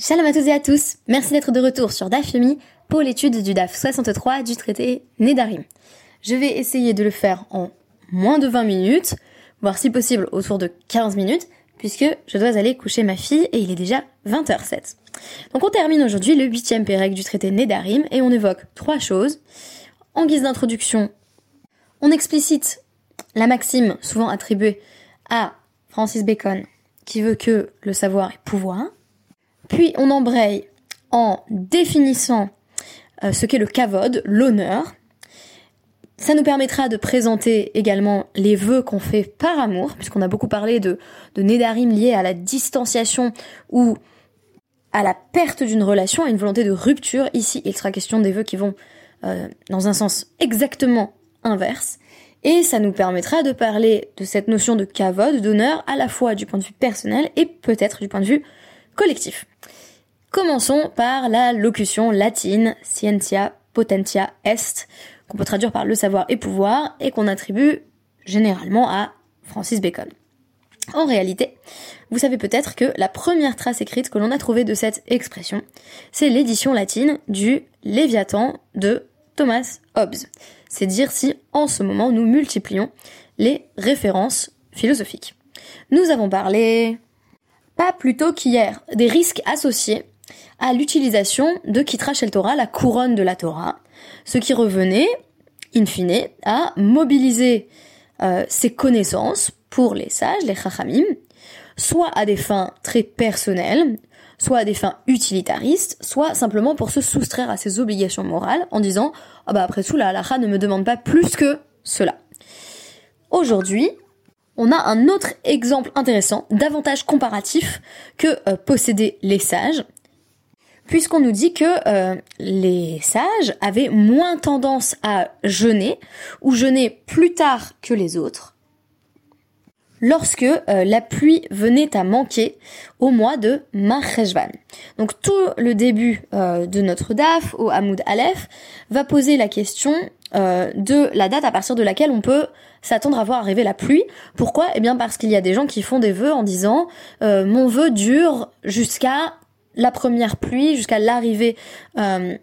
Shalom à tous et à tous, merci d'être de retour sur DAF pour l'étude du DAF 63 du traité Nedarim. Je vais essayer de le faire en moins de 20 minutes, voire si possible autour de 15 minutes, puisque je dois aller coucher ma fille et il est déjà 20h07. Donc on termine aujourd'hui le huitième pérec du traité Nedarim et on évoque trois choses. En guise d'introduction, on explicite la maxime souvent attribuée à Francis Bacon qui veut que le savoir est pouvoir. Puis on embraye en définissant euh, ce qu'est le kavod, l'honneur. Ça nous permettra de présenter également les vœux qu'on fait par amour, puisqu'on a beaucoup parlé de, de nédarim liés à la distanciation ou à la perte d'une relation, à une volonté de rupture. Ici, il sera question des vœux qui vont euh, dans un sens exactement inverse. Et ça nous permettra de parler de cette notion de kavod, d'honneur, à la fois du point de vue personnel et peut-être du point de vue collectif. Commençons par la locution latine scientia potentia est, qu'on peut traduire par le savoir et pouvoir, et qu'on attribue généralement à Francis Bacon. En réalité, vous savez peut-être que la première trace écrite que l'on a trouvée de cette expression, c'est l'édition latine du Léviathan de Thomas Hobbes. C'est dire si en ce moment nous multiplions les références philosophiques. Nous avons parlé, pas plus tôt qu'hier, des risques associés à l'utilisation de Kitra Shel Torah, la couronne de la Torah, ce qui revenait, in fine, à mobiliser euh, ses connaissances pour les sages, les chachamim, soit à des fins très personnelles, soit à des fins utilitaristes, soit simplement pour se soustraire à ses obligations morales en disant ah bah après tout la halakha ne me demande pas plus que cela. Aujourd'hui, on a un autre exemple intéressant d'avantage comparatif que euh, posséder les sages, puisqu'on nous dit que euh, les sages avaient moins tendance à jeûner ou jeûner plus tard que les autres lorsque euh, la pluie venait à manquer au mois de Marcheshvan. Donc tout le début de notre DAF au Hamoud Aleph va poser la question de la date à partir de laquelle on peut s'attendre à voir arriver la pluie. Pourquoi? Eh bien parce qu'il y a des gens qui font des vœux en disant mon vœu dure jusqu'à la première pluie jusqu'à l'arrivée euh,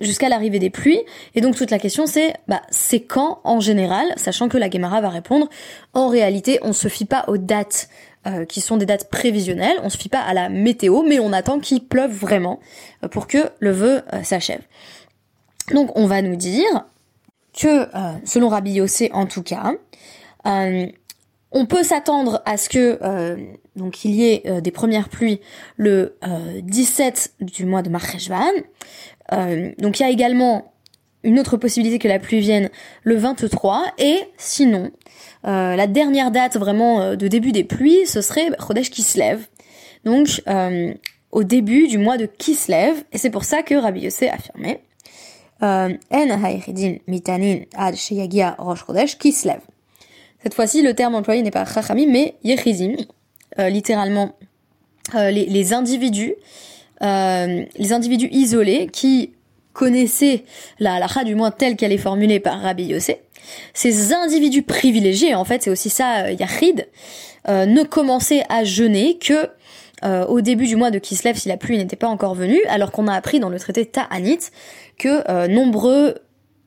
jusqu'à l'arrivée des pluies. Et donc toute la question c'est bah c'est quand en général, sachant que la Gemara va répondre en réalité on se fie pas aux dates euh, qui sont des dates prévisionnelles, on se fie pas à la météo, mais on attend qu'il pleuve vraiment euh, pour que le vœu s'achève. Donc on va nous dire que selon Rabbi Yossé en tout cas, on peut s'attendre à ce que euh, donc il y ait euh, des premières pluies le 17 euh, du mois de Marcheshvan. donc il y a également une autre possibilité que la pluie vienne le 23 et sinon la dernière date vraiment de début des pluies ce serait Chodesh Kislev. Donc au début du mois de Kislev et c'est pour ça que Rabbi Yossé affirmait mitanin ad sheyagia rosh Chodesh Kislev. Cette fois-ci, le terme employé n'est pas chachamim, mais yechizim, euh, littéralement euh, les, individus, euh, les individus isolés qui connaissaient la halakha du moins telle qu'elle est formulée par Rabbi Yossé. Ces individus privilégiés, en fait, c'est aussi ça, yachid, ne commençaient à jeûner que au début du mois de Kislev si la pluie n'était pas encore venue, alors qu'on a appris dans le traité Ta'anit que nombreux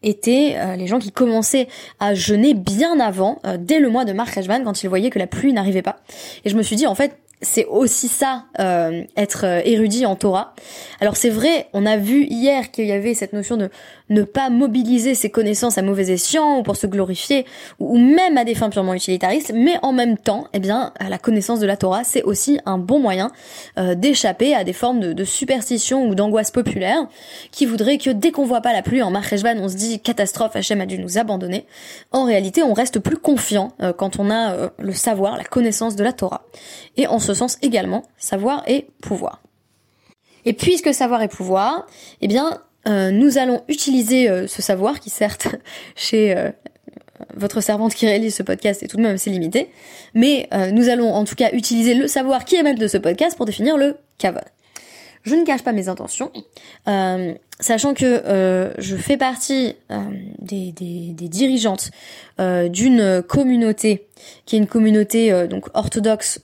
étaient euh, les gens qui commençaient à jeûner bien avant, euh, dès le mois de Marc quand ils voyaient que la pluie n'arrivait pas. Et je me suis dit, en fait, c'est aussi ça, euh, être érudit en Torah. Alors c'est vrai, on a vu hier qu'il y avait cette notion de ne pas mobiliser ses connaissances à mauvais escient ou pour se glorifier ou même à des fins purement utilitaristes, mais en même temps, eh bien, la connaissance de la Torah, c'est aussi un bon moyen euh, d'échapper à des formes de, superstition ou d'angoisse populaire qui voudraient que dès qu'on voit pas la pluie en Marcheshvan, on se dit catastrophe, Hachem a dû nous abandonner. En réalité, on reste plus confiant euh, quand on a euh, le savoir, la connaissance de la Torah. Et en ce sens également, savoir et pouvoir. Et puisque savoir et pouvoir, eh bien, euh, nous allons utiliser euh, ce savoir qui certes chez euh, votre servante qui réalise ce podcast est tout de même assez limité, mais nous allons en tout cas utiliser le savoir qui émane de ce podcast pour définir le kavod. Je ne cache pas mes intentions, sachant que je fais partie des, des, des, dirigeantes d'une communauté qui est une communauté donc orthodoxe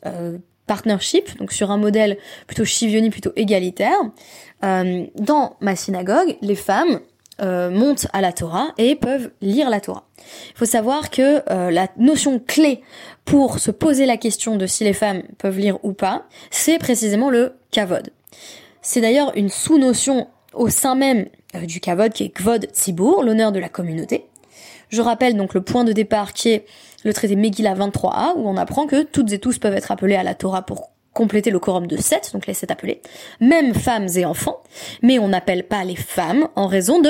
partnership, donc sur un modèle plutôt chivioni, plutôt égalitaire. Euh, dans ma synagogue, les femmes euh, montent à la Torah et peuvent lire la Torah. Il faut savoir que euh, la notion clé pour se poser la question de si les femmes peuvent lire ou pas, c'est précisément le kavod. C'est d'ailleurs une sous-notion au sein même euh, du kavod qui est kvod tzibur, l'honneur de la communauté. Je rappelle donc le point de départ qui est le traité Megillah 23a, où on apprend que toutes et tous peuvent être appelés à la Torah pour compléter le quorum de sept, donc les sept appelés, même femmes et enfants, mais on n'appelle pas les femmes en raison de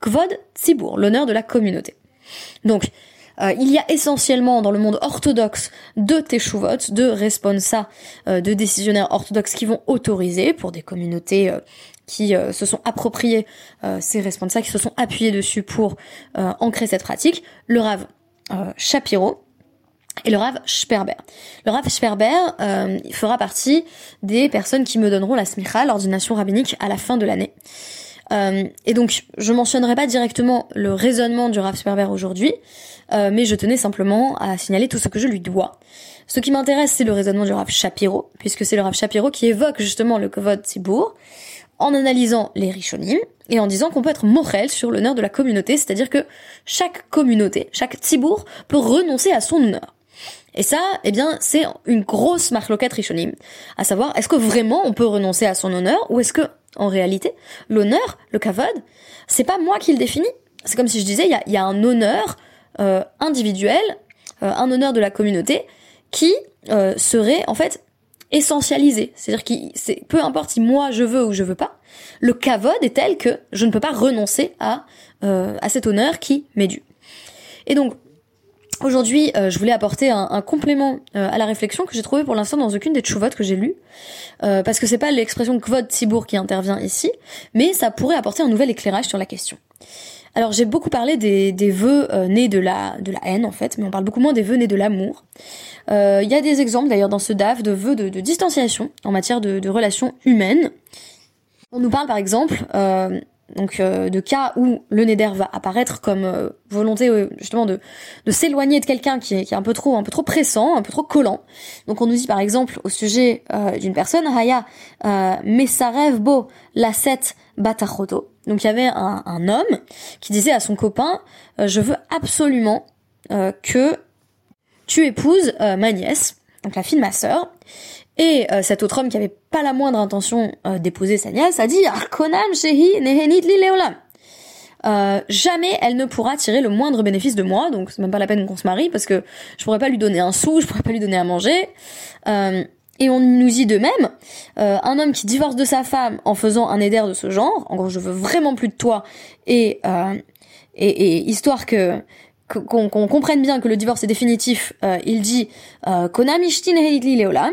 Kvod Tzibur, l'honneur de la communauté. Donc, euh, il y a essentiellement dans le monde orthodoxe de Teshuvot, de responsa, euh, de décisionnaires orthodoxes qui vont autoriser pour des communautés euh, qui se sont appropriées ces responsa, qui se sont appuyés dessus pour ancrer cette pratique, le Rav Shapiro, et le Rav Sperber. Le Rav Sperber euh, fera partie des personnes qui me donneront la smicha, l'ordination rabbinique, à la fin de l'année. Euh, et donc, je mentionnerai pas directement le raisonnement du Rav Sperber aujourd'hui, euh, mais je tenais simplement à signaler tout ce que je lui dois. Ce qui m'intéresse, c'est le raisonnement du Rav Shapiro, puisque c'est le Rav Shapiro qui évoque justement le Kovod Tzibour, en analysant les Rishonim, et en disant qu'on peut être morel sur l'honneur de la communauté, c'est-à-dire que chaque communauté, chaque Tzibour, peut renoncer à son honneur. Et ça, eh bien, c'est une grosse marloquette rishonim. À savoir, est-ce que vraiment on peut renoncer à son honneur ou est-ce que, en réalité, l'honneur, le kavod, c'est pas moi qui le définis. C'est comme si je disais, il y a, un honneur euh, individuel, euh, un honneur de la communauté qui euh, serait en fait essentialisé. C'est-à-dire que peu importe si moi je veux ou je veux pas, le kavod est tel que je ne peux pas renoncer à, à cet honneur qui m'est dû. Et donc, Aujourd'hui, euh, je voulais apporter un, complément euh, à la réflexion que j'ai trouvé pour l'instant dans aucune des tchouvotes que j'ai lues, euh, parce que c'est pas l'expression kvod tibour qui intervient ici, mais ça pourrait apporter un nouvel éclairage sur la question. Alors j'ai beaucoup parlé des, des vœux nés de la de la haine en fait, mais on parle beaucoup moins des vœux nés de l'amour. Il y a des exemples d'ailleurs dans ce DAF de vœux de, de distanciation en matière de, de relations humaines. On nous parle par exemple donc euh, de cas où le neder va apparaître comme euh, volonté euh, justement de, de s'éloigner de quelqu'un qui est, qui est un peu trop un peu trop pressant, un peu trop collant. Donc on nous dit par exemple au sujet d'une personne Haya Mesarev Bo Laset Batachoto. Donc il y avait un, un, homme qui disait à son copain je veux absolument que tu épouses ma nièce, donc la fille de ma sœur. Et euh, cet autre homme qui avait pas la moindre intention euh, d'épouser sa nièce a dit Arkonam shehi nehenit li leolam. Euh, jamais elle ne pourra tirer le moindre bénéfice de moi, donc c'est même pas la peine qu'on se marie parce que je pourrais pas lui donner un sou, je pourrais pas lui donner à manger. et on nous dit de même, un homme qui divorce de sa femme en faisant un éder de ce genre, en gros je veux vraiment plus de toi, et, et histoire que qu'on comprenne bien que le divorce est définitif, il dit Konam ishtin li leolam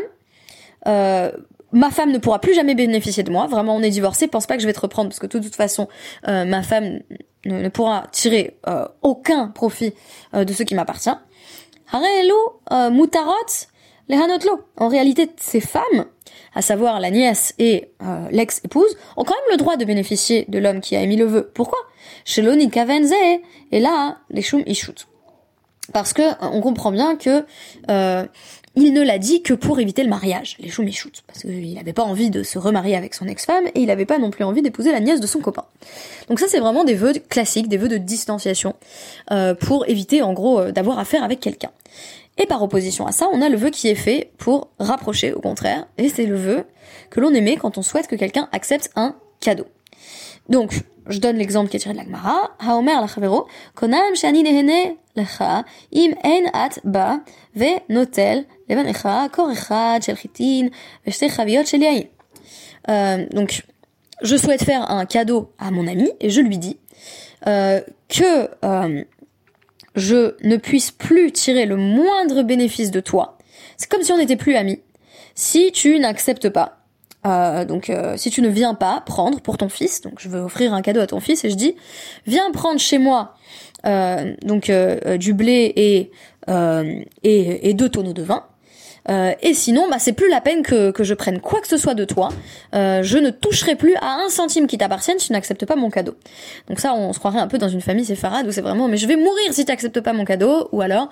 euh, ma femme ne pourra plus jamais bénéficier de moi. Vraiment, on est divorcé. Pense pas que je vais te reprendre parce que de toute façon, euh, ma femme ne, pourra tirer euh, aucun profit de ce qui m'appartient. mutarot lehanotlo. En réalité, ces femmes, à savoir la nièce et l'ex-épouse, ont quand même le droit de bénéficier de l'homme qui a émis le vœu. Pourquoi? Sheloni kavenze et là, les choum ishut. Parce que on comprend bien que il ne l'a dit que pour éviter le mariage, les choumichoutes, parce qu'il n'avait pas envie de se remarier avec son ex-femme et il n'avait pas non plus envie d'épouser la nièce de son copain. Donc ça c'est vraiment des vœux classiques, des vœux de distanciation euh, pour éviter en gros euh, d'avoir affaire avec quelqu'un. Et par opposition à ça, on a le vœu qui est fait pour rapprocher au contraire, et c'est le vœu que l'on émet quand on souhaite que quelqu'un accepte un cadeau. Donc, je donne l'exemple qui est tiré de la Gemara. Haomer la konam shani nehene lecha im en at ba ve notel levanecha kor echad ve. Euh, donc, je souhaite faire un cadeau à mon ami et je lui dis euh, que euh, je ne puisse plus tirer le moindre bénéfice de toi. C'est comme si on n'était plus amis. Si tu n'acceptes pas euh, donc euh, si tu ne viens pas prendre pour ton fils, donc je veux offrir un cadeau à ton fils et je dis viens prendre chez moi euh, donc du blé et, et, et deux tonneaux de vin. et sinon, bah, c'est plus la peine que, que je prenne quoi que ce soit de toi. je ne toucherai plus à un centime qui t'appartienne si tu n'acceptes pas mon cadeau. Donc ça, on se croirait un peu dans une famille séfarade où c'est vraiment, mais je vais mourir si tu n'acceptes pas mon cadeau. Ou alors,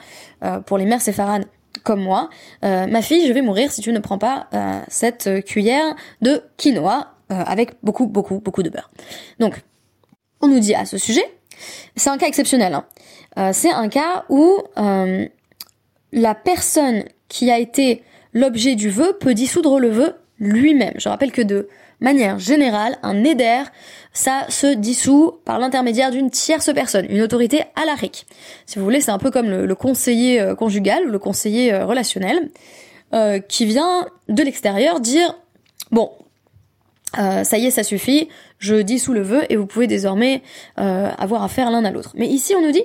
pour les mères séfarades comme moi, ma fille, je vais mourir si tu ne prends pas cette cuillère de quinoa avec beaucoup, beaucoup, beaucoup de beurre. Donc, on nous dit à ce sujet, c'est un cas exceptionnel. Hein. c'est un cas où la personne qui a été l'objet du vœu peut dissoudre le vœu lui-même. Je rappelle que de manière générale, un éder, ça se dissout par l'intermédiaire d'une tierce personne, une autorité alarique. Si vous voulez, c'est un peu comme le, conseiller euh, conjugal ou le conseiller euh, relationnel, euh, qui vient de l'extérieur dire, bon, ça y est, ça suffit, je dissous le vœu et vous pouvez désormais avoir affaire l'un à l'autre. Mais ici, on nous dit,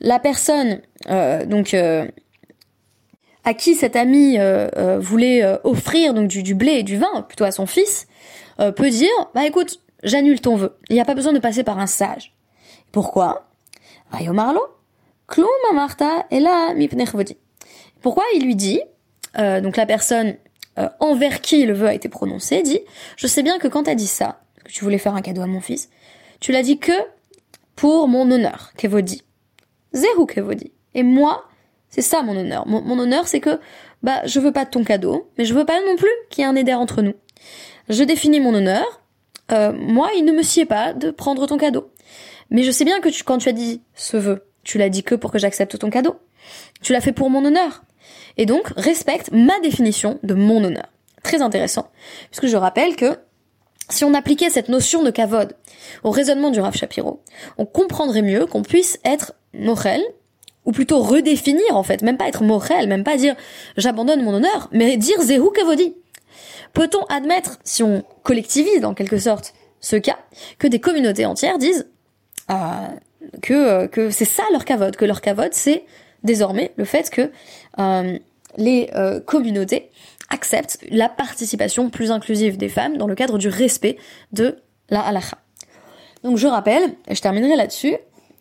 la personne, donc à qui cet ami euh, euh, voulait euh, offrir donc du, blé et du vin, plutôt à son fils, peut dire bah écoute, j'annule ton vœu. Il n'y a pas besoin de passer par un sage. Pourquoi? Marlo, Marta et là Pourquoi il lui dit donc la personne envers qui le vœu a été prononcé dit je sais bien que quand t'as dit ça que tu voulais faire un cadeau à mon fils, tu l'as dit que pour mon honneur, Kevodi. Zéhu Kevodi. Et moi, c'est ça mon honneur. Mon, honneur, c'est que bah je veux pas de ton cadeau, mais je veux pas non plus qu'il y ait un éder entre nous. Je définis mon honneur. Euh, moi, il ne me sied pas de prendre ton cadeau. Mais je sais bien que tu, quand tu as dit ce vœu, tu l'as dit que pour que j'accepte ton cadeau. Tu l'as fait pour mon honneur. Et donc, respecte ma définition de mon honneur. Très intéressant. Puisque je rappelle que si on appliquait cette notion de kavod au raisonnement du Rav Shapiro, on comprendrait mieux qu'on puisse être Nochel, ou plutôt redéfinir en fait, même pas être moral, même pas dire j'abandonne mon honneur, mais dire Zehu Kavodi. Peut-on admettre, si on collectivise en quelque sorte ce cas, que des communautés entières disent euh, que, euh, que c'est ça leur kavod, que leur kavod c'est désormais le fait que euh, les communautés acceptent la participation plus inclusive des femmes dans le cadre du respect de la halakha. Donc je rappelle, et je terminerai là-dessus,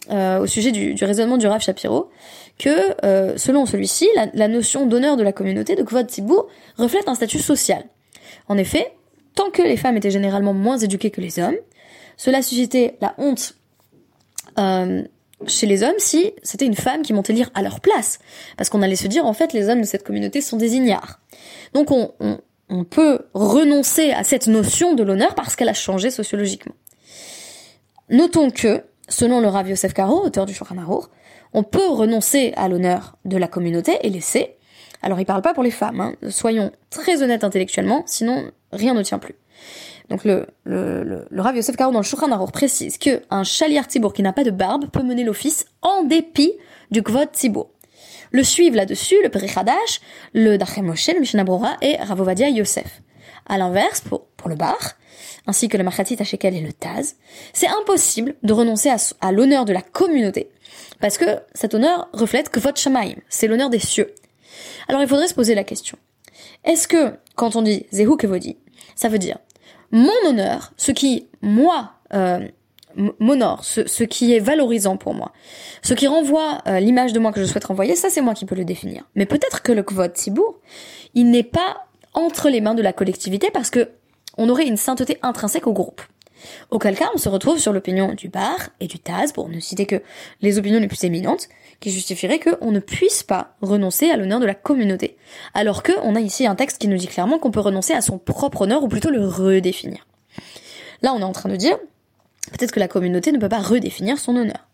euh, au sujet du, raisonnement du Rav Shapiro, que euh, selon celui-ci, la, notion d'honneur de la communauté de Kvod Tzibour reflète un statut social. En effet, tant que les femmes étaient généralement moins éduquées que les hommes, cela suscitait la honte euh, chez les hommes si c'était une femme qui montait lire à leur place, parce qu'on allait se dire en fait les hommes de cette communauté sont des ignares. Donc on, on peut renoncer à cette notion de l'honneur parce qu'elle a changé sociologiquement. Notons que selon le Rav Yosef Karo, auteur du Shulchan on peut renoncer à l'honneur de la communauté et laisser. Alors il parle pas pour les femmes, hein. soyons très honnêtes intellectuellement, sinon rien ne tient plus. Donc le, le, Rav Yosef Karo dans le Shulchan Arour précise que un chaliar tibour qui n'a pas de barbe peut mener l'office en dépit du kvod tibour. Le suivent là-dessus le Perichadash, le Dachem Moshe, le Mishnah et Ravovadia Yosef. À l'inverse, pour, pour le bar, ainsi que le Machatit Shekel et le Taz, c'est impossible de renoncer à, l'honneur de la communauté, parce que cet honneur reflète que votre Shamaim, c'est l'honneur des cieux. Alors il faudrait se poser la question. Est-ce que, quand on dit Zehu Kevodi, ça veut dire mon honneur, ce qui, moi, euh, m'honore, ce, qui est valorisant pour moi, ce qui renvoie euh, l'image de moi que je souhaite renvoyer, ça c'est moi qui peux le définir. Mais peut-être que le Kvod Tibour, il n'est pas entre les mains de la collectivité parce que on aurait une sainteté intrinsèque au groupe. Auquel cas, on se retrouve sur l'opinion du Bar et du Taz, pour ne citer que les opinions les plus éminentes, qui justifieraient qu'on ne puisse pas renoncer à l'honneur de la communauté. Alors que, on a ici un texte qui nous dit clairement qu'on peut renoncer à son propre honneur, ou plutôt le redéfinir. Là, on est en train de dire, peut-être que la communauté ne peut pas redéfinir son honneur.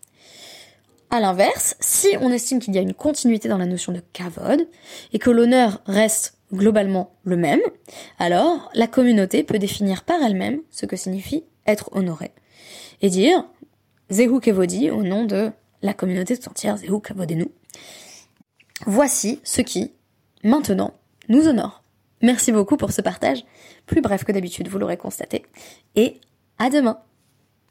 À l'inverse, si on estime qu'il y a une continuité dans la notion de kavod, et que l'honneur reste globalement le même, alors la communauté peut définir par elle-même ce que signifie être honoré. Et dire Zehu Kevodi au nom de la communauté tout entière, Zehu nous. Voici ce qui, maintenant, nous honore. Merci beaucoup pour ce partage, plus bref que d'habitude, vous l'aurez constaté, et à demain